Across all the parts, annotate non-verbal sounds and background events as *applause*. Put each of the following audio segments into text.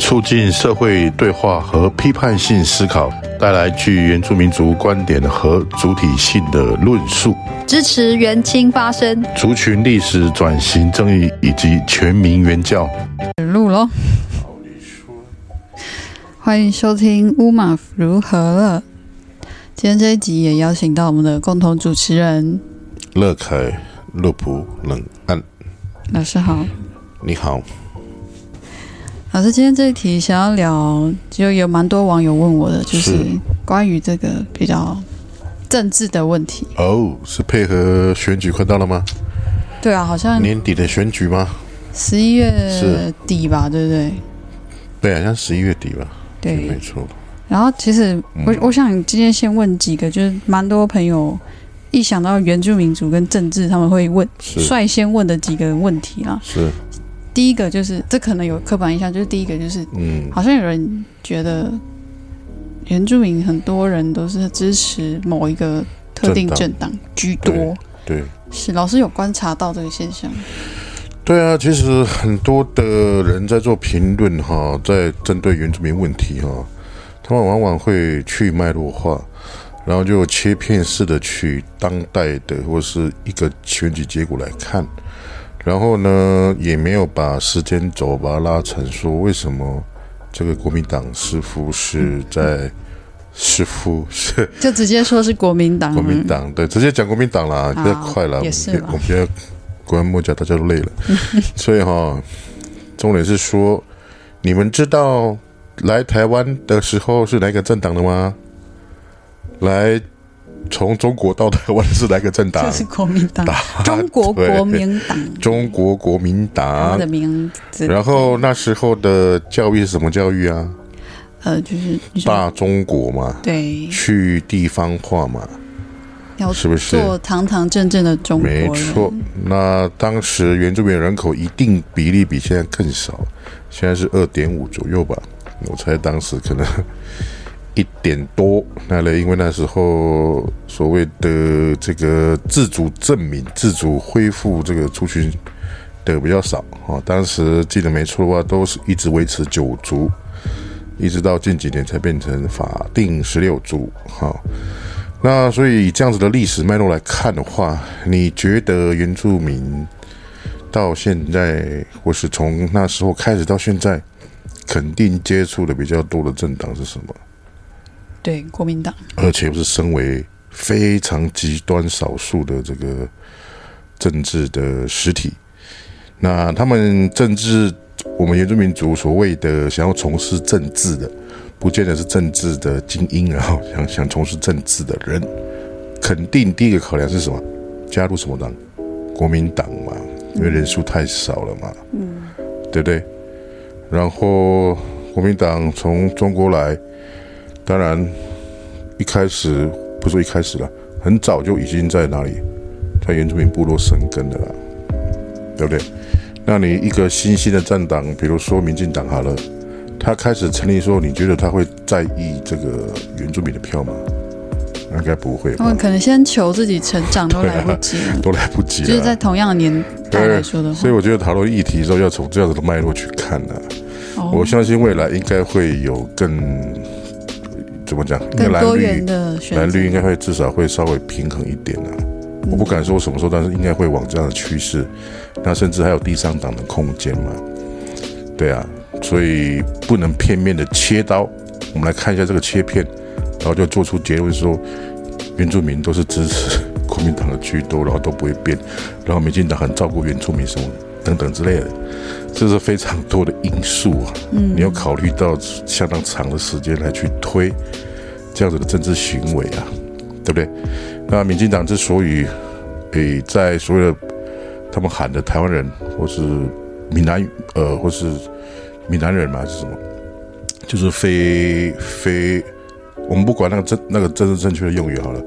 促进社会对话和批判性思考，带来具原住民族观点和主体性的论述，支持原青发声，族群历史转型正义以及全民原教。录喽！欢迎收听乌马夫如何了。今天这一集也邀请到我们的共同主持人乐凯、乐普、冷岸老师好，你好。老师，今天这一题想要聊，就有蛮多网友问我的，就是是关于这个比较政治的问题。哦，是配合选举快到了吗？对啊，好像年底的选举吗？十一月底吧，对不对？对，好像十一月底吧。对没错。然后其实我、嗯我想今天先问几个，就是蛮多朋友一想到原住民族跟政治，他们会问率先问的几个问题啦。是，第一个就是这可能有刻板印象，就是第一个就是嗯，好像有人觉得原住民很多人都是支持某一个特定政党居多，对。是老师有观察到这个现象？对啊，其实很多的人在做评论哈，在针对原住民问题哈，他们往往会去脉络化，然后就切片式的去当代的或是一个选举结果来看，然后呢，也没有把时间轴把它拉长，说为什么这个国民党师傅是在师傅是 *laughs* 就直接说是国民党，国民党，对，直接讲国民党啦，比较快啦。嗯也是我们现在国安莫讲，大家都累了，*laughs* 所以哈，重点是说，你们知道来台湾的时候是哪个政党的吗？来从中国到台湾是哪个政党就？是国民党，*laughs* 中国国民党，中国国民党的。名字，然后那时候的教育是什么教育啊？呃，就是大中国嘛，对，去地方化嘛，要是不是？做堂堂正正的中国没，错，那当时原住民人口一定比例比现在更少，现在是二点五左右吧。我猜当时可能一点多。那呢，因为那时候所谓的这个自主证明、自主恢复这个族群的比较少啊。当时记得没错的话，都是一直维持九族，一直到近几年才变成法定十六族。好。那所以以这样子的历史脉络来看的话，你觉得原住民到现在，或是从那时候开始到现在，肯定接触的比较多的政党是什么？对国民党，而且又是身为非常极端少数的这个政治的实体，那他们政治，我们原住民族所谓的想要从事政治的，不见得是政治的精英，然 *laughs* 后想想从事政治的人，肯定第一个考量是什么？加入什么党？国民党嘛，因为人数太少了嘛，嗯，对不对？然后国民党从中国来，当然一开始不是说一开始了，很早就已经在哪里，在原住民部落生根的了，对不对？那你一个新兴的政党，比如说民进党好了，他开始成立的时候，你觉得他会在意这个原住民的票吗？应该不会吧他们，可能先求自己成长都 *laughs* 来不及了，都来不及。就是在同样的年代来说的话所以，我觉得讨论议题的时候，要从这样子的脉络去看呢、哦我相信未来应该会有更怎么讲？应该蓝绿蓝绿应该会至少会稍微平衡一点啊。我不敢说什么时候，但是应该会往这样的趋势。那甚至还有第三档的空间嘛？对啊，所以不能片面的切刀。我们来看一下这个切片，然后就做出结论说，原住民都是支持 *laughs* 国民党的居多，然后都不会变，然后民进党很照顾原住民什么等等之类的，这是非常多的因素啊。嗯，你要考虑到相当长的时间来去推这样子的政治行为啊，对不对？那民进党之所以诶在所有的他们喊的台湾人或是闽南语呃或是闽南人嘛还是什么，就是非非我们不管那个正那个政治正确的用语好了，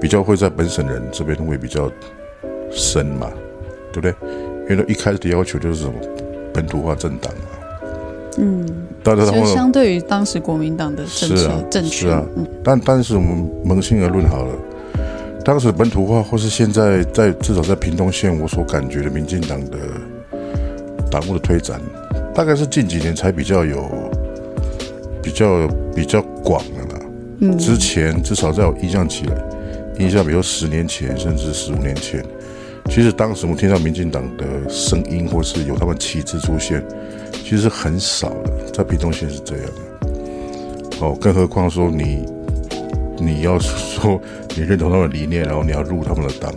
比较会在本省人这边会比较深嘛，对不对？因为一开始的要求就是什么本土化政党啊，嗯，但是相对于当时国民党的政策、啊政权，是啊。嗯。但但是我们扪心而论好了，当时本土化或是现在在至少在屏东县我所感觉的民进党的党务的推展，大概是近几年才比较有比较比较广的啦。嗯，之前至少在我印象起来，印象比如十年前甚至十五年前，其实当时我们听到民进党的声音或是有他们旗帜出现，其实是很少的，在屏东县是这样的。哦，更何况说你你要说你认同他们的理念，然后你要入他们的党，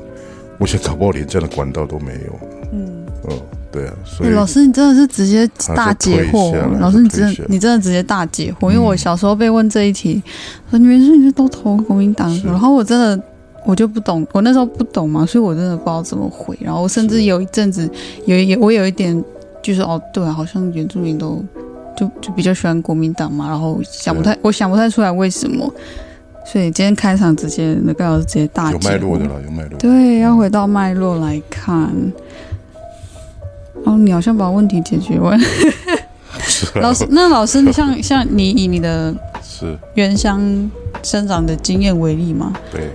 我想搞不好连这样的管道都没有。嗯，哦，对啊，所以欸老师，你真的是直接大解惑。老师，你真你真的直接大解惑，因为我小时候被问这一题，说你们是不是都投国民党，是然后我真的我就不懂，我那时候不懂嘛，所以我真的不知道怎么回。然后我甚至有一阵子有一我有一点就是哦，对啊，好像原住民都就就比较喜欢国民党嘛，然后想不太我想不太出来为什么。所以今天开场直接那个老师直接大有脉络的啦，有脉络。对，要回到脉络来看。哦，你好像把问题解决完。*laughs* 老师，那老师，你像 *laughs* 像你以你的是，原乡生长的经验为例嘛，对。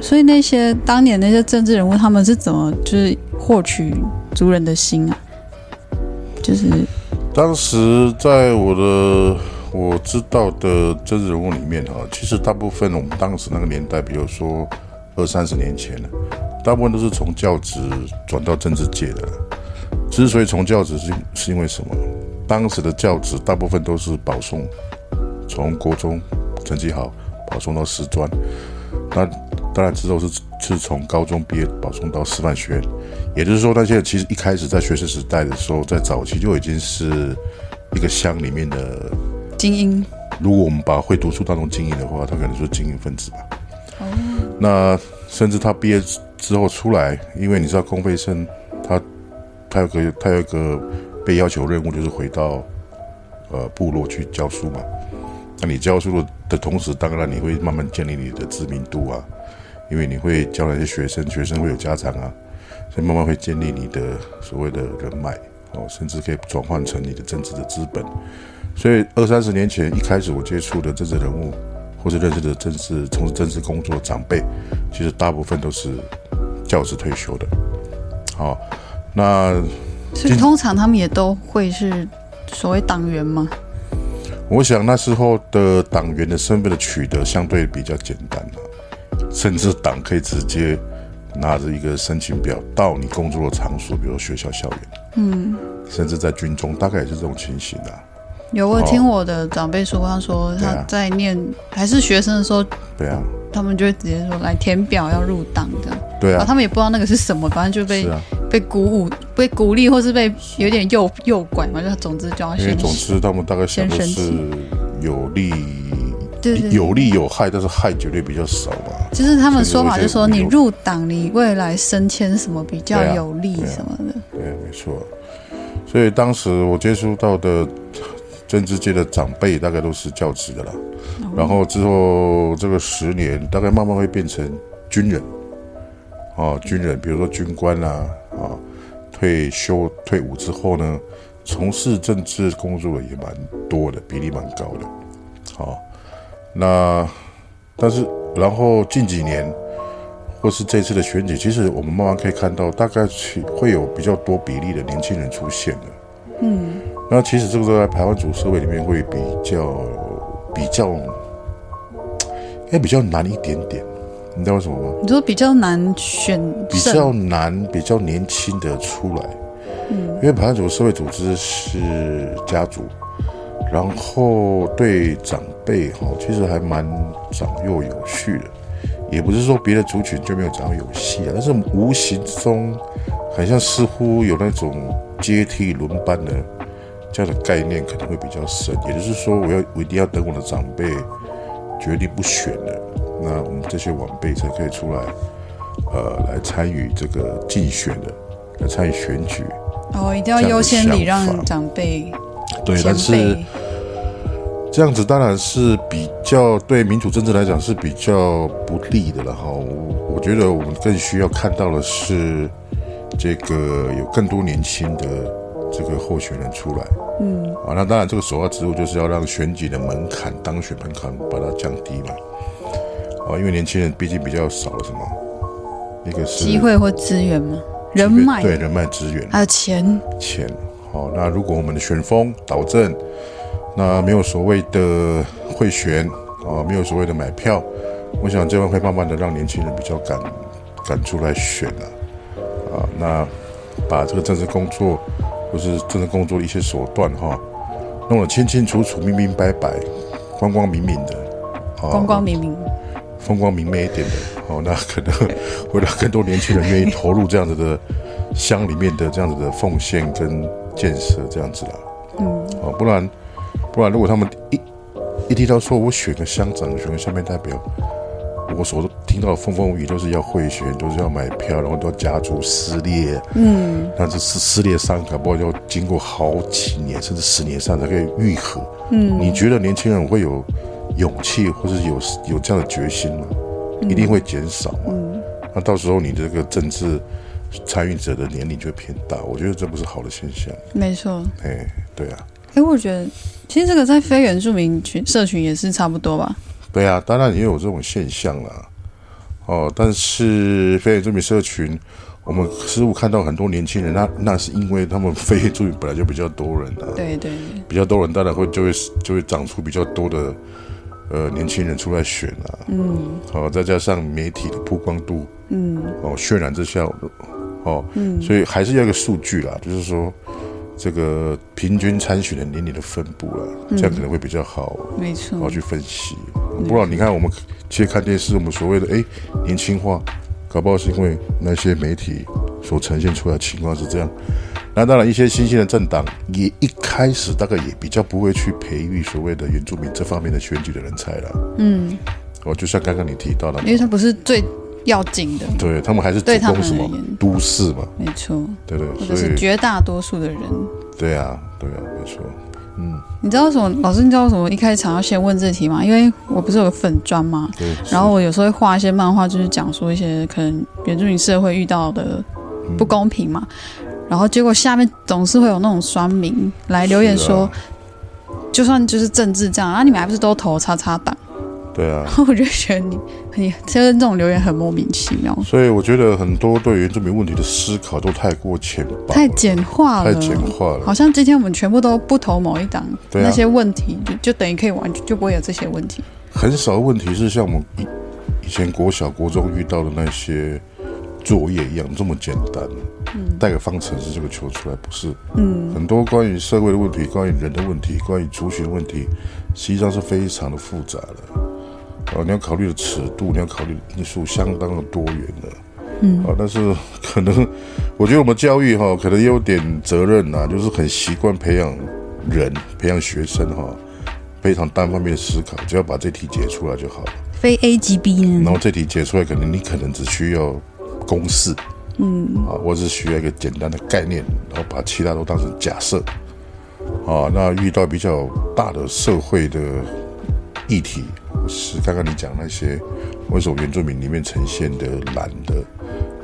所以那些当年那些政治人物，他们是怎么就是获取族人的心啊？就是当时在我的我知道的政治人物里面哈，其实大部分我们当时那个年代，比如说二三十年前，大部分都是从教职转到政治界的。之所以从教职是是因为什么？当时的教职大部分都是保送，从国中成绩好保送到师专，那当然之后是是从高中毕业保送到师范学院，也就是说，那些其实一开始在学生时代的时候，在早期就已经是一个乡里面的。精英如果我们把会读书当成精英的话，他可能就是精英分子吧。那甚至他毕业之后出来，因为你知道公费生他他有个他有一个被要求任务，就是回到呃部落去教书嘛。那你教书的的同时，当然你会慢慢建立你的知名度啊，因为你会教那些学生，学生会有家长啊，所以慢慢会建立你的所谓的人脉哦，甚至可以转换成你的政治的资本。所以二三十年前一开始我接触的政治人物，或是认识的政治从事政治工作的长辈，其实大部分都是教职退休的。好、那所以通常他们也都会是所谓党员吗。我想那时候的党员的身份的取得相对比较简单了、甚至党可以直接拿着一个申请表到你工作的场所，比如学校校园，嗯，甚至在军中，大概也是这种情形啊。有我听我的长辈说，他说他在念还是学生的时候，对啊，他们就会直接说来填表要入党的，对啊，他们也不知道那个是什么，反正就被啊，被鼓舞、被鼓励，或是被有点诱诱拐嘛，就总之就要因为先总之他们大概想的是有利对对对。有利有害，但是害绝对比较少嘛。就是他们说法，就说你入党，你未来升迁什么比较有利对啊什么的。对，没错。所以当时我接触到的政治界的长辈，大概都是教职的啦。然后之后这个十年，大概慢慢会变成军人，哦，军人，比如说军官啦，啊，退休退伍之后呢，从事政治工作的也蛮多的，比例蛮高的。好、那但是然后近几年。或是这次的选举，其实我们慢慢可以看到，大概去会有比较多比例的年轻人出现的。嗯，那其实这个在台湾主社会里面会比较比较，应该比较难一点点。你知道为什么吗？你说比较难选比，较难，比较年轻的出来。嗯，因为台湾主社会组织是家族，然后对长辈哈，其实还蛮长幼有序的。也不是说别的族群就没有长幼有序啊，但是无形中好像似乎有那种阶梯轮班的这样的概念可能会比较深。也就是说，我要我一定要等我的长辈决定不选了，那我们这些晚辈才可以出来，呃，来参与这个竞选的，来参与选举。哦，一定要优先礼让长辈、对，前但是辈。这样子当然是比较对民主政治来讲是比较不利的了哈。我我觉得我们更需要看到的是这个有更多年轻的这个候选人出来。嗯，啊，那当然这个首要职务就是要让选举的门槛、当选门槛把它降低嘛。啊，因为年轻人毕竟比较少了什么，一个是机会或资源嘛，人脉对人脉资源还有钱，钱。好，那如果我们的选风导正，那没有所谓的会选啊，没有所谓的买票，我想这样会慢慢的让年轻人比较敢敢出来选了。啊，那把这个政治工作或是政治工作的一些手段哈，弄得清清楚楚、明明白白、光光明明的，啊光光明明。风光明媚一点的，哦，那可能会让更多年轻人愿意投入这样子的乡里面的这样子的奉献跟建设这样子啦。嗯，哦，不然不然如果他们一一提到说我选个乡长，选个下面代表，我所听到的风风雨雨都是要贿选，都是要买票，然后都要家族撕裂，嗯，那这撕撕裂伤感不好要经过好几年甚至十年上才可以愈合。嗯，你觉得年轻人会有勇气，或是有有这样的决心吗？一定会减少嘛。嗯那到时候你这个政治参与者的年龄就会偏大，我觉得这不是好的现象。没错。哎，对啊，哎，我觉得其实这个在非原住民群社群也是差不多吧。对啊，当然也有这种现象啦。哦，但是非原住民社群，我们似乎看到很多年轻人，那那是因为他们非原住民本来就比较多人啊，对对对，比较多人，当然会就会就会长出比较多的呃年轻人出来选啊。嗯哦，再加上媒体的曝光度嗯哦渲染之下，哦，嗯，所以还是要一个数据啦，就是说这个平均参选的年龄的分布啦，这样可能会比较好没错好。去分析。不然你看我们其实看电视，我们所谓的哎年轻化，搞不好是因为那些媒体所呈现出来的情况是这样。那当然，一些新兴的政党也一开始大概也比较不会去培育所谓的原住民这方面的选举的人才了。嗯，哦，就像刚刚你提到的因，为他不是最要紧的，对他们还是主对他们什么都市嘛，没错，对不对？或者是绝大多数的人。对啊，对啊，没错。嗯，你知道为什么？老师，你知道为什么一开场要先问这题吗？因为我不是有个粉砖吗？对。然后我有时候会画一些漫画，就是讲说一些可能原住民社会遇到的不公平嘛。然后结果下面总是会有那种酸民来留言说，啊就算就是政治这样，啊，你们还不是都投叉叉党？对啊然，后 *laughs* 我就觉得你你就是这种留言很莫名其妙，所以我觉得很多对原住民问题的思考都太过浅薄，太简化了，太简化了。好像今天我们全部都不投某一党，对啊那些问题就就等于可以完全就不会有这些问题。很少问题是像我们以以前国小、国中遇到的那些作业一样这么简单，带个方程式这个求出来，不是？嗯，很多关于社会的问题、关于人的问题、关于族群的问题，实际上是非常的复杂的。哦，你要考虑的尺度，你要考虑的因素相当的多元的。嗯，啊，但是可能我觉得我们教育哈、可能也有点责任呐、就是很习惯培养人、培养学生哈、非常单方面思考，只要把这题解出来就好了。非 A 级 B 呢？然后这题解出来，可能你可能只需要公式嗯啊，或者是需要一个简单的概念，然后把其他都当成假设啊。那遇到比较大的社会的议题，是刚刚你讲那些为什么原住民里面呈现的蓝的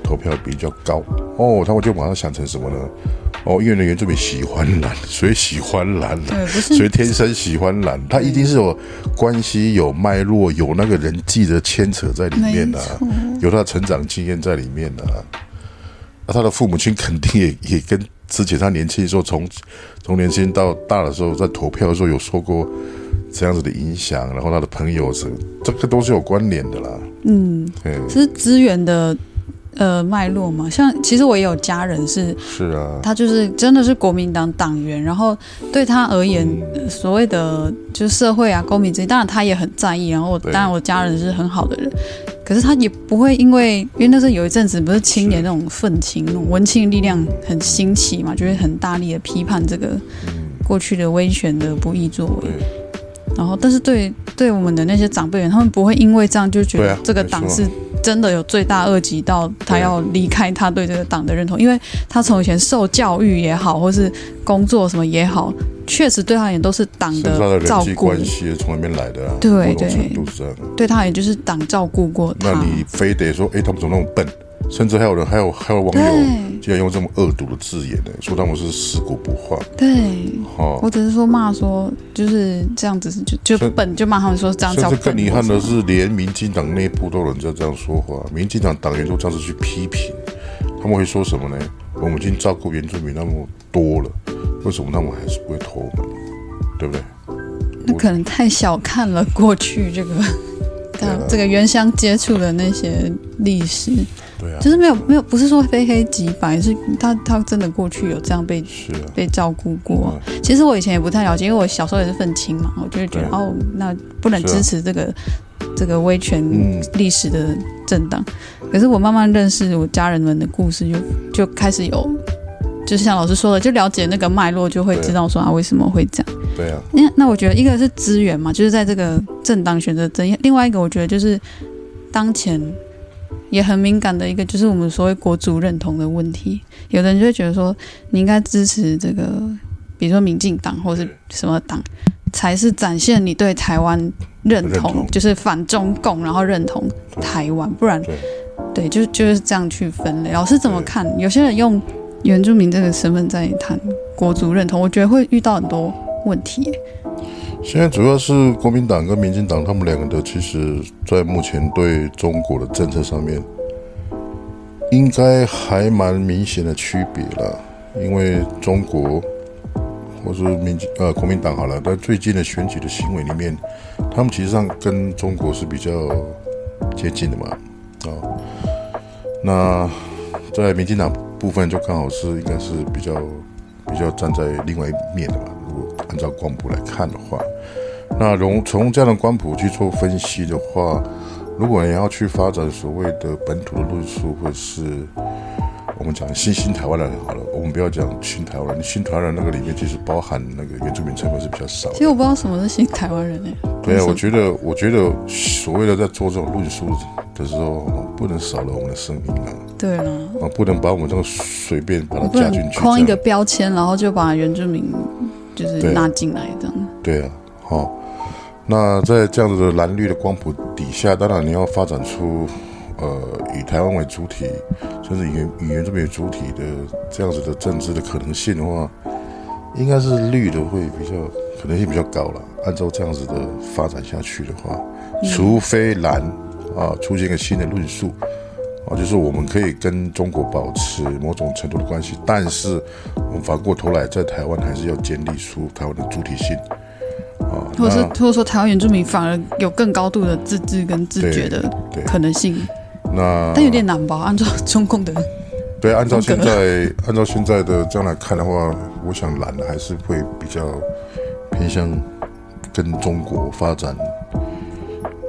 投票比较高哦，他们就马上想成什么呢？哦，因为呢原住民喜欢蓝，*laughs* 所以喜欢蓝。所以天生喜欢蓝，他一定是有关系、有脉络、有那个人际的牵扯在里面的、啊，有他的成长经验在里面的、啊。那他的父母亲肯定也也跟之前他年轻的时候，从从年轻到大的时候，在投票的时候有说过这样子的影响，然后他的朋友是这个都是有关联的啦。嗯，是资源的呃脉络嘛。像其实我也有家人是，是啊，他就是真的是国民党党员，然后对他而言，呃所谓的就是社会啊、公民之间，当然他也很在意。然后我当然我家人是很好的人，可是他也不会因为，因为那时候有一阵子不是青年那种愤青、那种文青力量很兴起嘛，就会很大力的批判这个过去的威权的不义作为。对，然后，但是对对我们的那些长辈们，他们不会因为这样就觉得这个党是真的有罪大恶极到他要离开他对这个党的认同，因为他从以前受教育也好，或是工作什么也好，确实对他也都是党的的照顾，人际关系也从那边来的啊，对对程度是这样。对他也就是党照顾过他。那你非得说，哎，他们怎么那么笨？甚至还有人还有还有网友竟然用这么恶毒的字眼呢，说他们是尸骨不化。对，哦，我只是说骂说就是这样子是就就甚笨，就骂他们说这样叫甚至。更遗憾的是，连民进党内部都有人在这样说话，民进党党员都这样子去批评，他们会说什么呢？我们已经照顾原住民那么多了，为什么他们还是不会投我们？对不对？那可能太小看了过去这个。对啊。这个原乡接触的那些历史，对啊。就，是没有没有，不是说非黑即白，是他他真的过去有这样被啊，被照顾过。嗯。其实我以前也不太了解，因为我小时候也是愤青嘛，我就会觉得哦，那不能支持这个、这个威权嗯历史的政党。可是我慢慢认识我家人们的故事就，就开始有，就是像老师说的，就了解那个脉络，就会知道说啊为什么会这样。对啊，那那我觉得一个是资源嘛，就是在这个政党选择争议；另外一个我觉得就是当前也很敏感的一个，就是我们所谓国族认同的问题。有的人就会觉得说，你应该支持这个，比如说民进党或是什么党，才是展现你对台湾认同，认同就是反中共，然后认同台湾，不然对对，就就是这样去分类。老师怎么看？有些人用原住民这个身份在谈国族认同，我觉得会遇到很多问题。现在主要是国民党跟民进党他们两个的，其实在目前对中国的政策上面，应该还蛮明显的区别了。因为中国或是民呃国民党好了，在最近的选举的行为里面，他们其实上跟中国是比较接近的嘛，啊、那在民进党部分就刚好是应该是比较比较站在另外一面的吧。如果按照光谱来看的话，那从从这样的光谱去做分析的话，如果你要去发展所谓的本土的论述，或是我们讲新兴台湾人好了，我们不要讲新台湾人，新台湾人那个里面其实包含那个原住民成分是比较少的其。实我不知道什么是新台湾人诶、对啊，我觉得，我觉得所谓的在做这种论述的时候，不能少了我们的声音啊，对了，啊，不能把我们这个随便把它加进去。框一个标签，然后就把原住民就是对纳进来这样。对啊，好、那在这样子的蓝绿的光谱底下，当然你要发展出呃以台湾为主体，甚至以原以原住民为主体的这样子的政治的可能性的话，应该是绿的会比较可能性比较高了。按照这样子的发展下去的话，除非蓝啊出现一个新的论述。啊，就是我们可以跟中国保持某种程度的关系，但是我们反过头来在台湾还是要建立出台湾的主体性。啊，或者是或者说台湾原住民反而有更高度的自治跟自觉的可能性，那但有点难吧？按照 *laughs* 中共的，*laughs* 对，按照现在按照现在的这样来看的话，我想蓝还是会比较偏向跟中国发展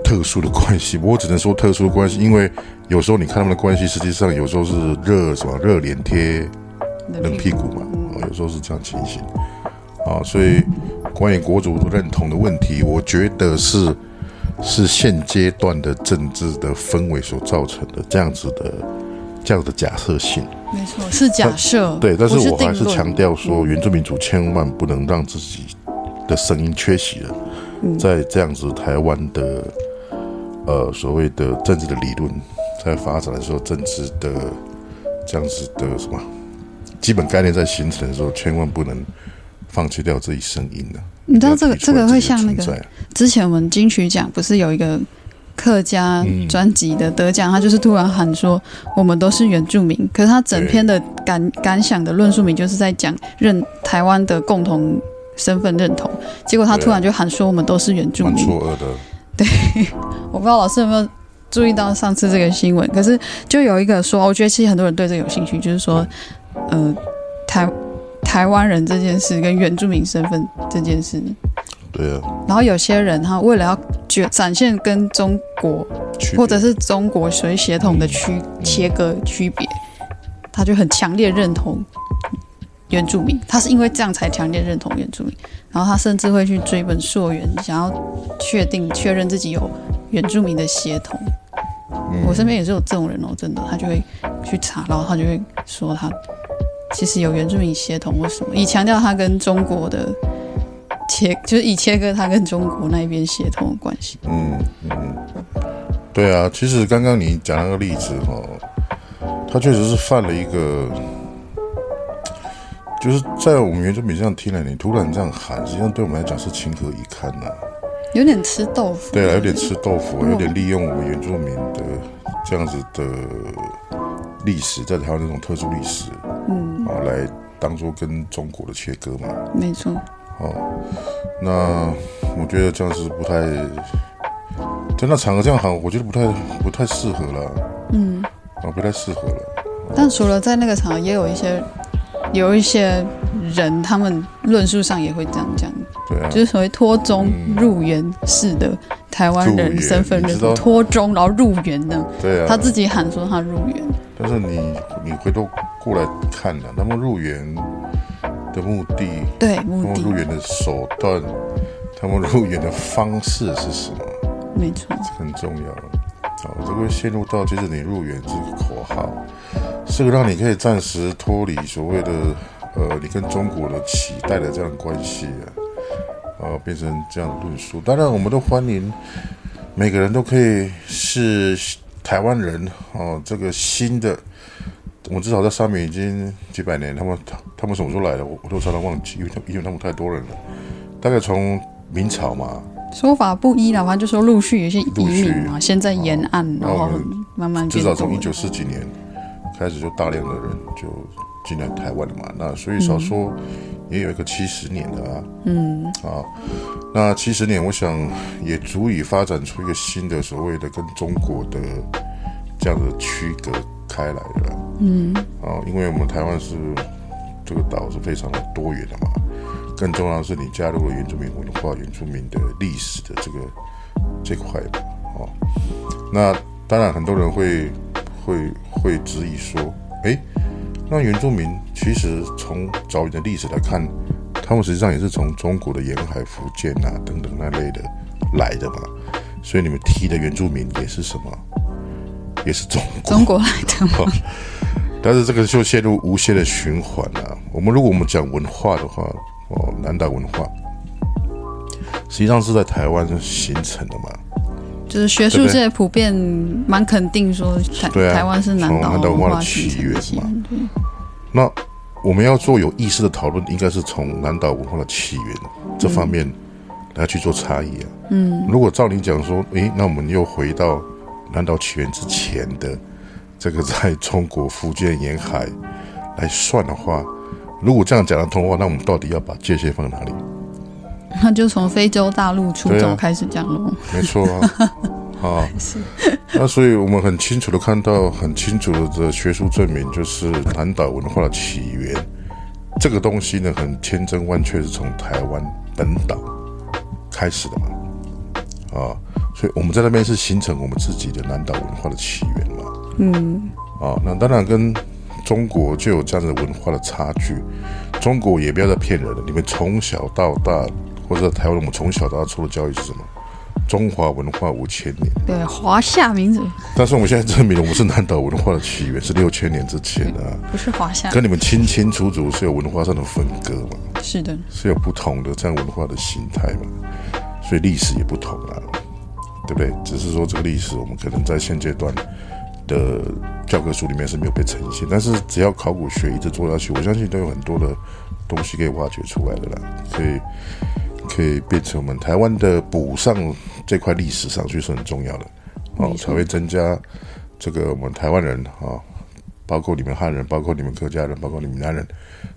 特殊的关系。不过只能说特殊的关系，因为有时候你看他们的关系，实际上有时候是热什么热脸贴冷屁股嘛，哦有时候是这样情形啊。所以关于国族认同的问题，我觉得是是现阶段的政治的氛围所造成的这样子的这样的假设性。没错，是假设，对，但是我还是强调说，原住民族千万不能让自己的声音缺席了。嗯在这样子台湾的呃所谓的政治的理论在发展的时候，政治的这样子的什么基本概念在形成的时候，千万不能放弃掉自己声音的。你知道这个这个会像那个之前我们金曲奖不是有一个客家嗯专辑的得奖，他就是突然喊说我们都是原住民，可是他整篇的感感想的论述名就是在讲认台湾的共同身份认同，结果他突然就喊说我们都是原住蛮民，错愕的。*laughs* 我不知道老师有没有注意到上次这个新闻，可是就有一个说，我觉得其实很多人对这个有兴趣，就是说，呃，台台湾人这件事跟原住民身份这件事，对啊，然后有些人他为了要觉展现跟中国或者是中国水血统的区切割区别，他就很强烈认同原住民，他是因为这样才强烈认同原住民，然后他甚至会去追本溯源，想要确定确认自己有原住民的血统。嗯我身边也是有这种人哦，真的，他就会去查，然后他就会说他其实有原住民血统或什么，以强调他跟中国的切，就是以切割他跟中国那一边血统的关系。嗯嗯，对啊，其实刚刚你讲那个例子哈，他确实是犯了一个，就是在我们原住民这样听了，你突然这样喊，实际上对我们来讲是情何以堪呐、有点吃豆腐。对啊，有点吃豆腐，有点利用我们原住民的这样子的历史，在台湾这种特殊历史，嗯，啊，来当做跟中国的切割嘛。没错，那我觉得这样是不太，在那场合这样喊，我觉得不太不太适合了。嗯，啊，不太适合了。但除了在那个场合，也有一些有一些人，他们论述上也会这样讲，对啊，就是所谓脱中入园式的台湾人身份认同，脱中然后入园的，对啊。他自己喊说他入园，但是你你回头过来看了、那么入园的目的，对目他们入的。园的手段，他们入园的方式是什么？没错，这很重要。好，这个会陷入到，就是你入园这个口号，是个让你可以暂时脱离所谓的呃，你跟中国的期待的这样的关系啊，呃，变成这样的论述。当然，我们都欢迎每个人都可以是台湾人哦、这个新的，我至少在上面已经几百年，他们他们什么时候来的，我我都常常忘记，因为他因为他们太多人了，大概从明朝嘛，说法不一啦，反正就说陆续有一些移民嘛，先在沿岸，然后慢慢至少从一九四几年开始，就大量的人就进来台湾了嘛。那所以少说也有一个七十年的啊，嗯啊，那七十年，我想也足以发展出一个新的所谓的跟中国的这样的区隔开来了。嗯啊，因为我们台湾是这个岛是非常的多元的嘛，更重要的是你加入了原住民文化、原住民的历史的这个这块嘛，哦。那当然，很多人会会会质疑说，诶，那原住民其实从早远的历史来看，他们实际上也是从中国的沿海、福建啊等等那类的来的嘛，所以你们提的原住民也是什么？也是中国。中国来的嘛，*laughs* 但是这个就陷入无限的循环了、我们如果我们讲文化的话，哦，南岛文化实际上是在台湾形成的嘛。就是学术界普遍蛮肯定说台台湾是南岛文文化化的起源嘛。那我们要做有意识的讨论，应该是从南岛文化的起源这方面来去做差异啊。嗯，如果照你讲说，诶，那我们又回到南岛起源之前的这个在中国福建沿海来算的话，如果这样讲得通的话，那我们到底要把界限放哪里？那就从非洲大陆出走开始讲咯。*laughs* 没错啊，啊，*laughs* 那所以我们很清楚的看到，很清楚的学术证明，就是南岛文化的起源，这个东西呢，很千真万确是从台湾本岛开始的嘛，啊，所以我们在那边是形成我们自己的南岛文化的起源嘛，嗯，啊，那当然跟中国就有这样的文化的差距，中国也不要再骗人了，你们从小到大，或者台湾，我们从小到大受的教育是什么？中华文化五千年，对，华夏民族。但是我们现在证明了我们是南岛文化的起源是六千年之前啊，不是华夏，跟你们清清楚楚是有文化上的分割嘛，是的，是有不同的这样文化的形态嘛，所以历史也不同啊，对不对？只是说这个历史我们可能在现阶段的教科书里面是没有被呈现，但是只要考古学一直做下去，我相信都有很多的东西可以挖掘出来的啦，所以可以变成我们台湾的补上这块历史上去是很重要的哦才会增加这个我们台湾人啊、包括你们汉人，包括你们客家人，包括你们南人，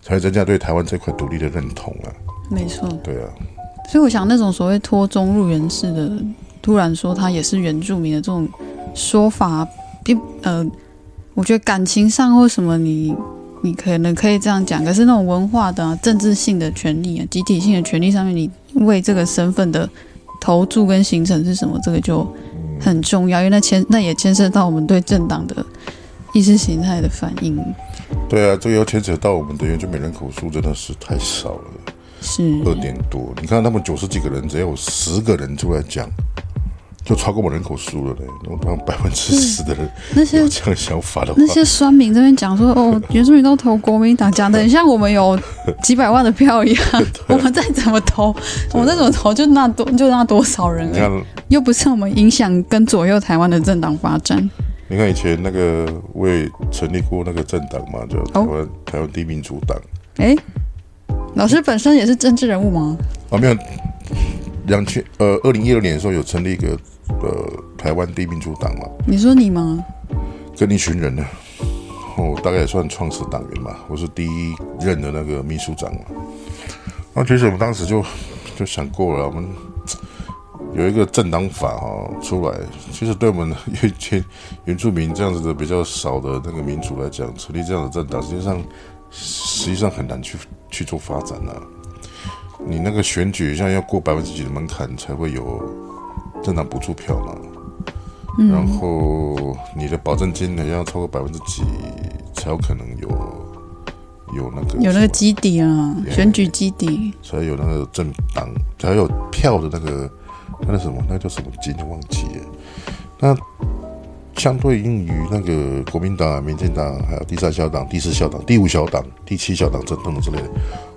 才会增加对台湾这块独立的认同啊。没错。对啊，所以我想，那种所谓脱中入原式的，突然说他也是原住民的这种说法，并呃，我觉得感情上或什么你，你可能可以这样讲，可是那种文化的、啊、政治性的权利啊、集体性的权利上面，你为这个身份的投注跟形成是什么，这个就很重要，因为那牵那也牵涉到我们对政党的意识形态的反应，对啊，这个要牵扯到我们的原住民人口数真的是太少了，是二点多。你看他们九十几个人，只要有十个人出来讲，就超过我人口数了嘞。如果百分之十的人那些有这样想法的话那，些酸民这边讲说，*laughs* 哦，原住民都投国民党，讲的很像我们有 *laughs* 几百万的票一样。我们再怎么投，我们再怎么投，就那多就那多少人你而已，又不是我们影响跟左右台湾的政党发展。你看以前那个我也成立过那个政党嘛，叫台湾、台湾第一民主党。哎，老师本身也是政治人物吗？啊，没有。两千呃，二零一二年的时候有成立一个呃台湾第一民主党嘛？你说你吗？跟一群人呢，我，大概也算创始党员嘛。我是第一任的那个秘书长嘛。那其实我们当时就就想过了，我们。有一个政党法哈出来，其实对我们原原原住民这样子的比较少的那个民族来讲，成立这样的政党，实际上实际上很难去去做发展呐。你那个选举像要过百分之几的门槛才会有政党补助票嘛，然后你的保证金呢要超过百分之几才有可能有有那个有那个基底啊，选举基底才有那个政党才有票的那个。那个什么？那叫什么金？忘记了。那相对应于那个国民党、民进党，还有第三小党、第四小党、第五小党、第七小党等等之类的，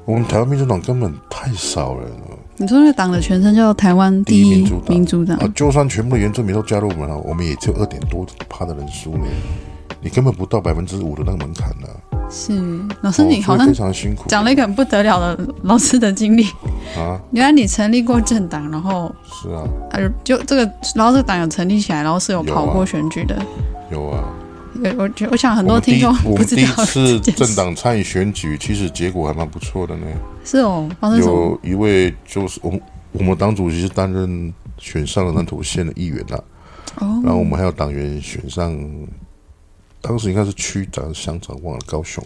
我们台湾民主党根本太少人了。你说那个党的全称叫台湾第一民主党啊？就算全部的原住民都加入我们了，我们也就二点多趴的人数呢。你根本不到百分之五的那个门槛呢。是老师，你好像非常辛苦，讲了一个很不得了的老师的经历啊。原来你成立过政党，然后是啊，呃，就这个，然后这个党有成立起来，然后是有跑过选举的。有啊，我觉我想很多听众不知道。第一次政党参与选举，其实结果还蛮不错的呢。是哦，有一位就是我们我们党主席是担任选上了南投县的议员呐。哦，然后我们还有党员选上。当时应该是区长、乡长，忘了高雄。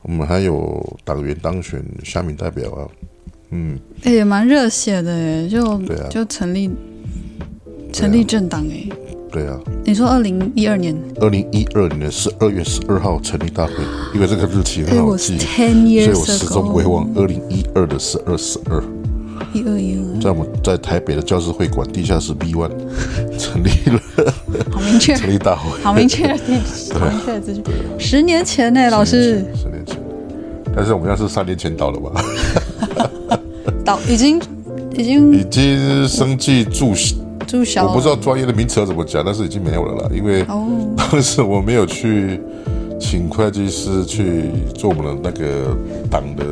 我们还有党员当选下民代表啊，嗯，哎，也蛮热血的哎，就对啊，就成立成立政党哎，对啊。你说二零一二年？二零一二年的十二月十二号成立大会，因为这个日期很好记，所以我始终不会忘二零一二的十二十二。一二一二，在我们在台北的教师会馆地下室 B One *laughs* 成立了，*laughs* 好明确，成立大会，好明确，*laughs* 明确资讯。十年前呢，老师，十年前，但是我们要是三年前倒了吧？倒已经已经已经生计注我不知道专业的名词要怎么讲，但是已经没有了啦，因为 *laughs* 当时我没有去请会计师去做我们的那个党的。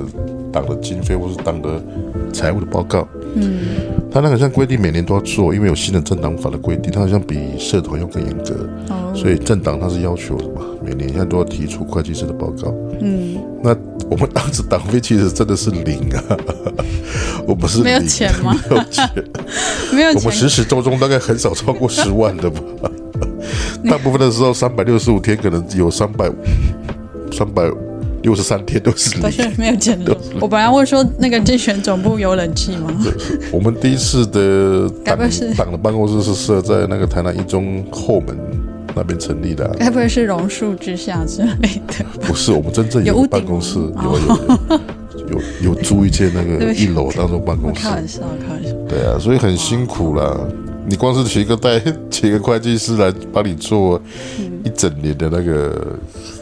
党的经费或是党的财务的报告，嗯，他那个像规定每年都要做，因为有新的政党法的规定，他好像比社团要更严格，哦，所以政党它是要求的嘛，每年现在都要提出会计师的报告，嗯，那我们当时党费其实真的是零啊，*laughs* 我们是没有钱吗？*laughs* 没有钱，*laughs* 没有，我们始始终终大概很少超过十万的吧，大部分的时候三百六十五天可能有三百三百。六十三天都是都是没有见的。我本来问说，那个竞选总部有冷气吗？我们第一次的党党的办公室是设在那个台南一中后门那边成立的。该不会是榕树之下之类的？不是，我们真正有办公室，有有有有租一间那个一楼当做办公室。开玩笑，开玩笑。对啊，所以很辛苦啦。你光是请一个代请一个会计师来帮你做一整年的那个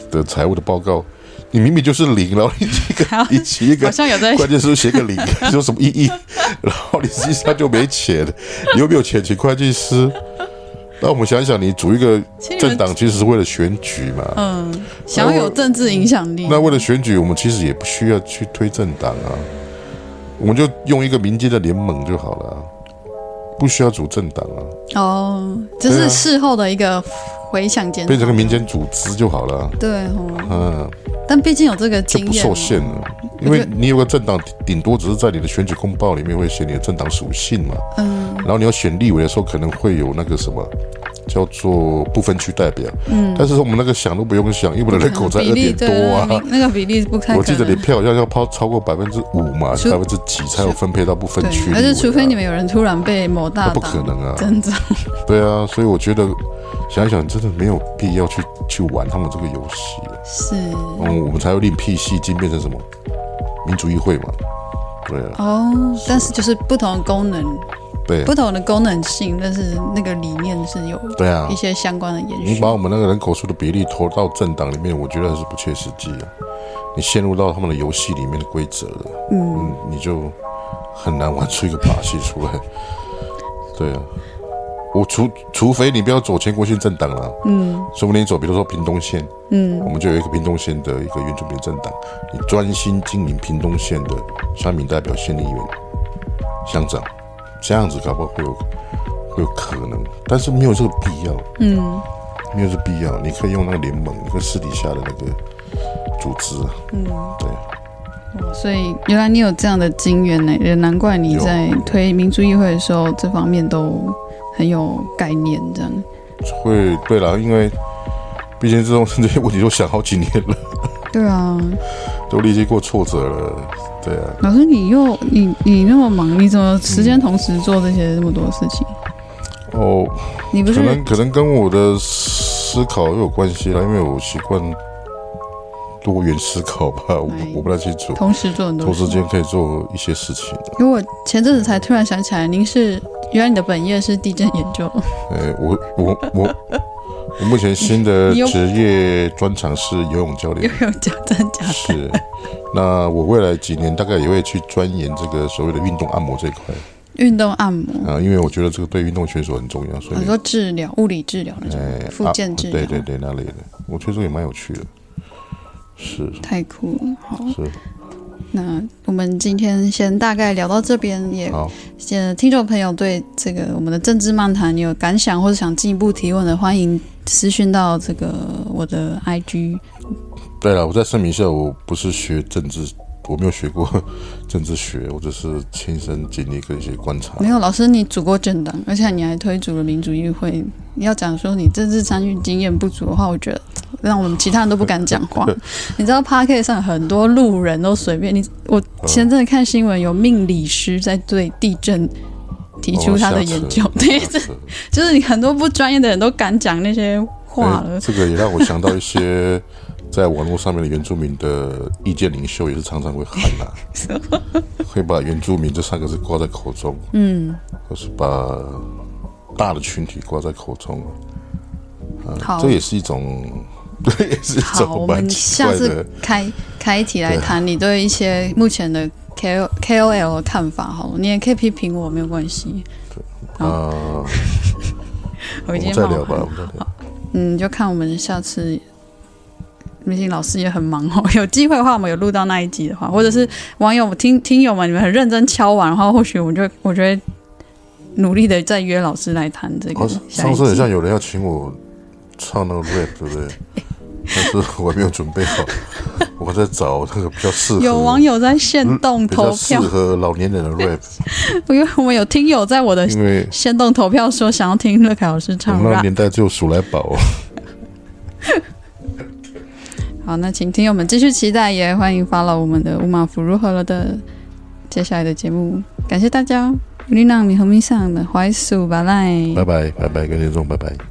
的财务的报告。你明明就是零，然后你这个你起一个，好像有在关键是写个零，*laughs* 有什么意义？*laughs* 然后你实际上就没钱，你又没有钱请会计师。那我们想一想，你组一个政党，其实是为了选举嘛？嗯，想要有政治影响力。那为了选举，我们其实也不需要去推政党啊，我们就用一个民间的联盟就好了，不需要组政党啊。哦，这是事后的一个回想检变成个民间组织就好了。对哦，嗯。但毕竟有这个经验，就不受限了，因为你有个政党，顶多只是在你的选举公报里面会写你的政党属性嘛。嗯。然后你要选立委的时候，可能会有那个什么叫做不分区代表。嗯。但是我们那个想都不用想，因为我们的人口才二点多啊。那个比例不开。我记得你票要要抛超过百分之五嘛，百分之几才有分配到不分区。而且除非你们有人突然被某大不可能啊，真的。对啊，所以我觉得想想真的没有必要去去玩他们这个游戏。是，嗯，我们才会令 P 系经变成什么民主议会嘛？对啊。哦，但是就是不同的功能，对，不同的功能性，但是那个理念是有对啊。一些相关的延续。你把我们那个人口数的比例投到政党里面，我觉得还是不切实际啊。你陷入到他们的游戏里面的规则了，嗯，你就很难玩出一个把戏出来。*laughs* 对啊。我除除非你不要走全国性政党了，嗯。说不定你走，比如说屏东县，嗯。我们就有一个屏东县的一个原住民政党，你专心经营屏东县的三民代表、县议员、乡长，这样子搞不好会有会有可能，但是没有这个必要，嗯。没有这个必要。你可以用那个联盟，那个私底下的那个组织啊，嗯，对，所以原来你有这样的经验呢，也难怪你在推民主议会的时候，这方面都很有概念，这样。会对了，因为毕竟这种 *laughs* 这些问题都想好几年了，对啊，都历经过挫折了，对啊。老师你又你你那么忙，你怎么时间同时做这些这么多事情？哦，你不是可能可能跟我的思考有关系啦，因为我习惯多元思考吧，我我不太清楚。同时做很多同事时间可以做一些事情。因为我前阵子才突然想起来，您是原来你的本业是地震研究，呃，我我我我目前新的 *laughs* 职业专长是游泳教又练，有讲真的假的？是。那我未来几年大概也会去钻研这个所谓的运动按摩这一块运动按摩，啊，因为我觉得这个对运动选手很重要，所以很多治疗、物理治疗那种，哎，复健治疗啊对对对，那类的，我觉得这个也蛮有趣的。是太酷了。好，是，那我们今天先大概聊到这边，也好，呃，听众朋友对这个我们的政治漫谈有感想或者想进一步提问的，欢迎私讯到这个我的 IG。对了，我再声明一下，我不是学政治，我没有学过政治学，我只是亲身经历跟一些观察。没有老师，你组过政党，而且你还推主了民主议会。你要讲说你政治参与经验不足的话，我觉得让我们其他人都不敢讲话。*laughs* 你知道 p a r k e 上很多路人都随便你，我前阵子看新闻，有命理师在对地震提出他的研究，对，这是就是你很多不专业的人都敢讲那些话了。哎。这个也让我想到一些 *laughs* 在网络上面的原住民的意见领袖，也是常常会喊呐、*laughs* 会把原住民这三个字挂在口中，嗯，或是把大的群体挂在口中，啊，好。这也是一种，*laughs* 对也是一好，种我们下次。开开一题来谈你对一些目前的 K O K O L 的看法好了，你也可以批评我，没有关系。啊，*laughs* 我我们已经再聊吧，我们再聊。嗯，就看我们下次。毕竟老师也很忙哦，*laughs* 有机会的话，我们有录到那一集的话，或者是网友听听友们，你们很认真敲完，的话或许我就我觉得努力的再约老师来谈这个。下上次好像有人要请我唱那个 rap，对不对？*laughs* 但是我还没有准备好，我在找那个比较适合有网友在线动投票适，合老年人的 rap，*laughs* 因为我们有听友在我的因为线动投票说想要听乐凯老师我唱们那。年代只有鼠来宝。*laughs* 好，那请听友们继续期待，也欢迎 follow 我们的乌马福如何了的接下来的节目。感谢大家，丽娜米和米上的怀素巴赖。拜拜拜拜，各位听众拜拜。